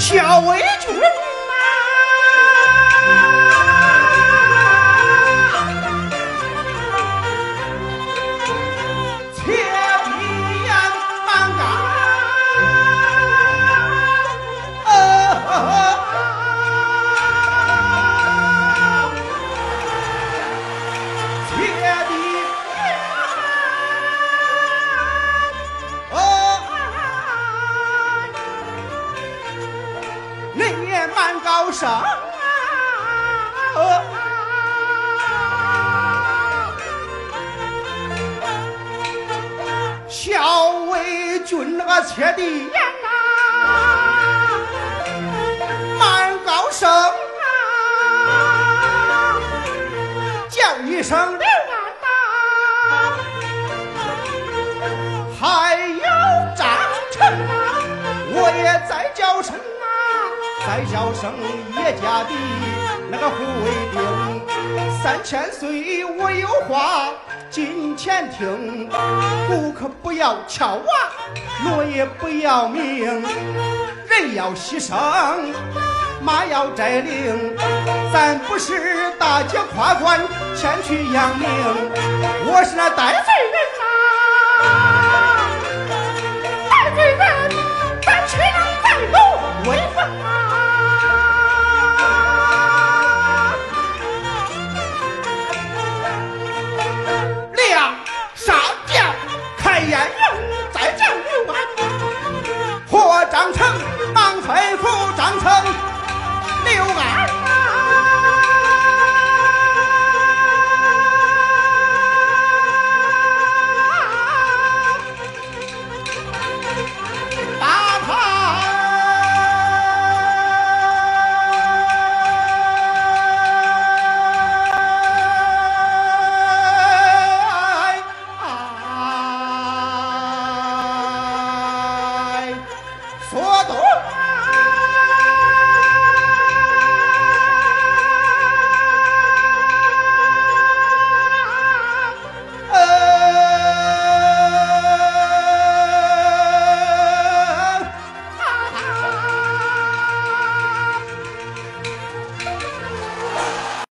小为主。人也蛮高声啊！小魏军那个切的眼啊，蛮高声啊，叫一声刘安呐，还有张成啊，我也在叫声啊。再叫声叶家的那个护卫兵，三千岁我有话近前听，鼓可不要敲啊，锣也不要鸣，人要牺牲，马要摘领，咱不是大姐夸官前去扬名，我是那带罪人啥うわ